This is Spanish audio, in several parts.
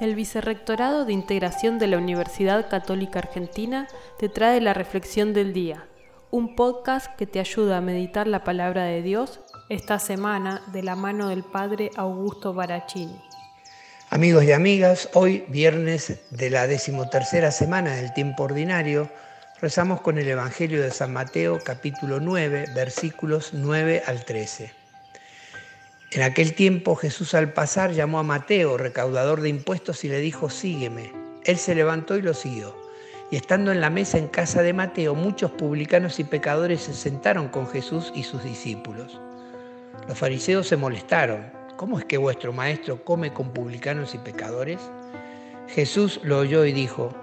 El Vicerrectorado de Integración de la Universidad Católica Argentina te trae la Reflexión del Día, un podcast que te ayuda a meditar la palabra de Dios esta semana de la mano del Padre Augusto Barachini. Amigos y amigas, hoy viernes de la decimotercera semana del tiempo ordinario, rezamos con el Evangelio de San Mateo capítulo 9 versículos 9 al 13. En aquel tiempo Jesús al pasar llamó a Mateo, recaudador de impuestos, y le dijo, sígueme. Él se levantó y lo siguió. Y estando en la mesa en casa de Mateo, muchos publicanos y pecadores se sentaron con Jesús y sus discípulos. Los fariseos se molestaron. ¿Cómo es que vuestro maestro come con publicanos y pecadores? Jesús lo oyó y dijo,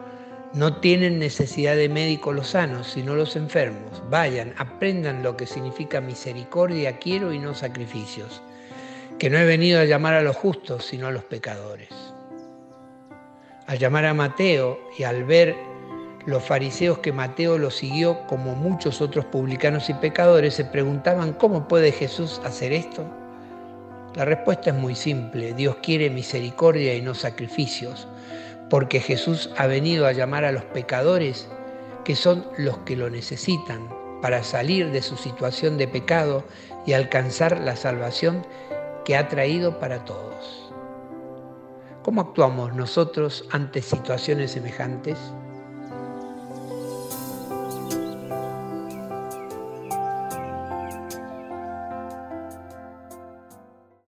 no tienen necesidad de médico los sanos, sino los enfermos. Vayan, aprendan lo que significa misericordia quiero y no sacrificios que no he venido a llamar a los justos, sino a los pecadores. Al llamar a Mateo y al ver los fariseos que Mateo lo siguió como muchos otros publicanos y pecadores, se preguntaban cómo puede Jesús hacer esto. La respuesta es muy simple, Dios quiere misericordia y no sacrificios, porque Jesús ha venido a llamar a los pecadores, que son los que lo necesitan, para salir de su situación de pecado y alcanzar la salvación que ha traído para todos. ¿Cómo actuamos nosotros ante situaciones semejantes?